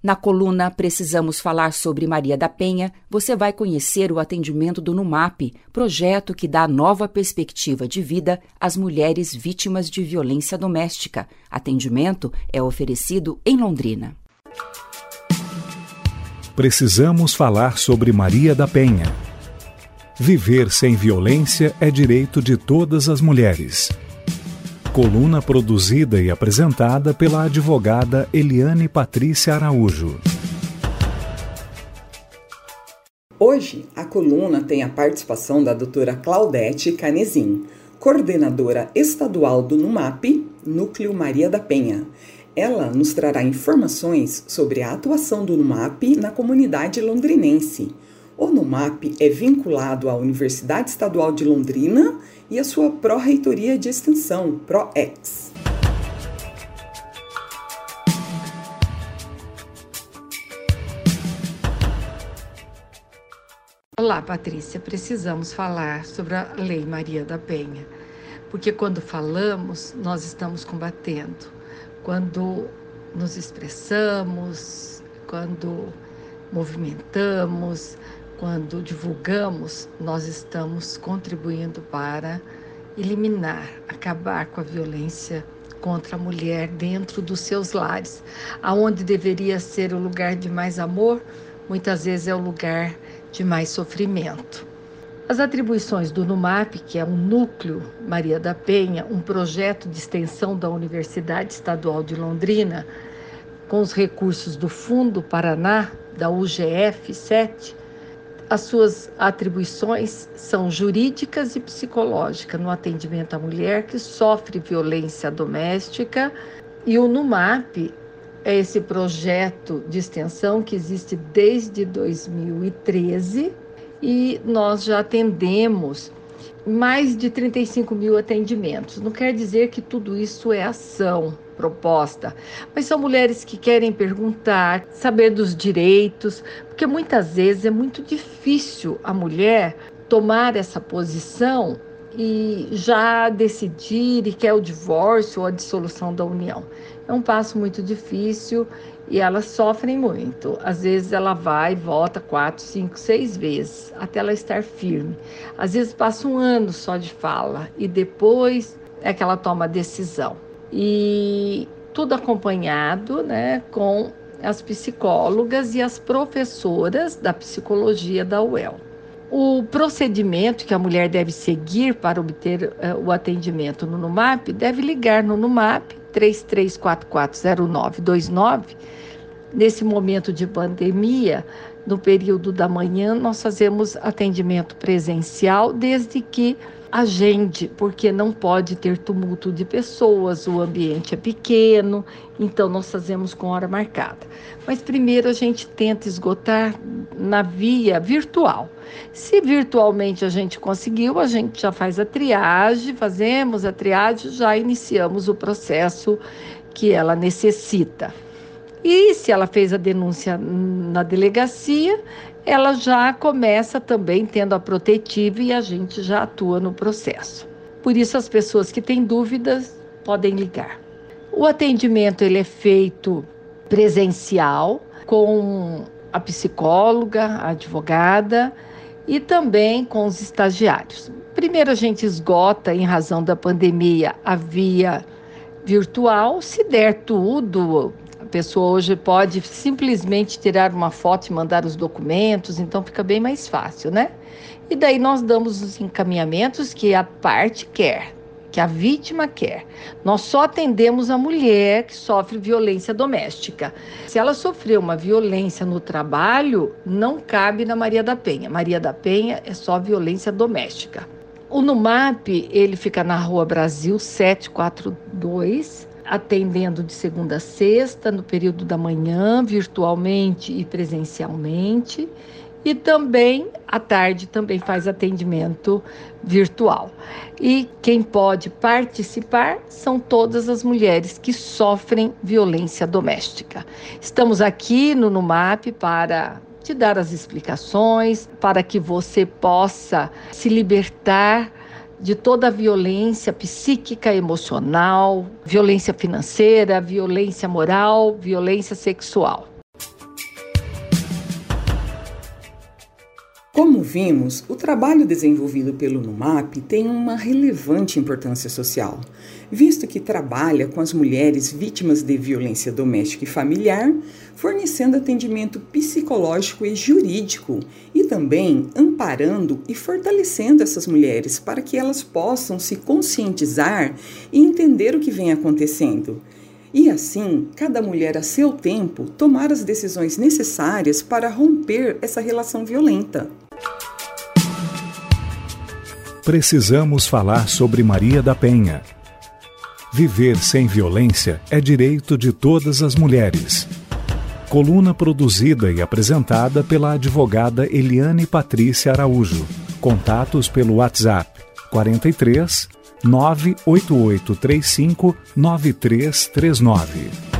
Na coluna Precisamos Falar sobre Maria da Penha, você vai conhecer o atendimento do NUMAP, projeto que dá nova perspectiva de vida às mulheres vítimas de violência doméstica. Atendimento é oferecido em Londrina. Precisamos falar sobre Maria da Penha. Viver sem violência é direito de todas as mulheres. Coluna produzida e apresentada pela advogada Eliane Patrícia Araújo. Hoje, a coluna tem a participação da doutora Claudete Canezin, coordenadora estadual do NUMAP, Núcleo Maria da Penha. Ela nos trará informações sobre a atuação do NUMAP na comunidade londrinense. O NUMAP é vinculado à Universidade Estadual de Londrina e à sua Pró-Reitoria de Extensão, PROEX. Olá, Patrícia. Precisamos falar sobre a Lei Maria da Penha, porque quando falamos, nós estamos combatendo. Quando nos expressamos, quando movimentamos, quando divulgamos, nós estamos contribuindo para eliminar, acabar com a violência contra a mulher dentro dos seus lares. Aonde deveria ser o lugar de mais amor, muitas vezes é o lugar de mais sofrimento. As atribuições do NUMAP, que é um núcleo Maria da Penha, um projeto de extensão da Universidade Estadual de Londrina, com os recursos do Fundo Paraná, da UGF 7, as suas atribuições são jurídicas e psicológicas no atendimento à mulher que sofre violência doméstica. E o NUMAP é esse projeto de extensão que existe desde 2013 e nós já atendemos mais de 35 mil atendimentos. Não quer dizer que tudo isso é ação proposta, mas são mulheres que querem perguntar, saber dos direitos, porque muitas vezes é muito difícil a mulher tomar essa posição e já decidir e quer o divórcio ou a dissolução da união. É um passo muito difícil e elas sofrem muito. Às vezes ela vai e volta quatro, cinco, seis vezes até ela estar firme. Às vezes passa um ano só de fala e depois é que ela toma a decisão e tudo acompanhado né, com as psicólogas e as professoras da psicologia da UEL. O procedimento que a mulher deve seguir para obter uh, o atendimento no NUMAP deve ligar no NUMAP 33440929. Nesse momento de pandemia, no período da manhã, nós fazemos atendimento presencial, desde que agende, porque não pode ter tumulto de pessoas, o ambiente é pequeno, então nós fazemos com hora marcada. Mas primeiro a gente tenta esgotar na via virtual. Se virtualmente a gente conseguiu, a gente já faz a triagem, fazemos a triagem, já iniciamos o processo que ela necessita. E se ela fez a denúncia na delegacia, ela já começa também tendo a protetiva e a gente já atua no processo. Por isso as pessoas que têm dúvidas podem ligar. O atendimento ele é feito presencial com a psicóloga, a advogada e também com os estagiários. Primeiro a gente esgota em razão da pandemia a via virtual, se der tudo, pessoa hoje pode simplesmente tirar uma foto e mandar os documentos, então fica bem mais fácil, né? E daí nós damos os encaminhamentos que a parte quer, que a vítima quer. Nós só atendemos a mulher que sofre violência doméstica. Se ela sofreu uma violência no trabalho, não cabe na Maria da Penha. Maria da Penha é só violência doméstica. O NUMAP, ele fica na Rua Brasil 742, atendendo de segunda a sexta, no período da manhã, virtualmente e presencialmente. E também à tarde também faz atendimento virtual. E quem pode participar são todas as mulheres que sofrem violência doméstica. Estamos aqui no NUMAP para te dar as explicações, para que você possa se libertar de toda a violência psíquica, emocional, violência financeira, violência moral, violência sexual. Como vimos, o trabalho desenvolvido pelo NUMAP tem uma relevante importância social, visto que trabalha com as mulheres vítimas de violência doméstica e familiar, fornecendo atendimento psicológico e jurídico e também amparando e fortalecendo essas mulheres para que elas possam se conscientizar e entender o que vem acontecendo. E assim, cada mulher a seu tempo tomar as decisões necessárias para romper essa relação violenta. Precisamos falar sobre Maria da Penha. Viver sem violência é direito de todas as mulheres. Coluna produzida e apresentada pela advogada Eliane Patrícia Araújo. Contatos pelo WhatsApp 43 98835 9339.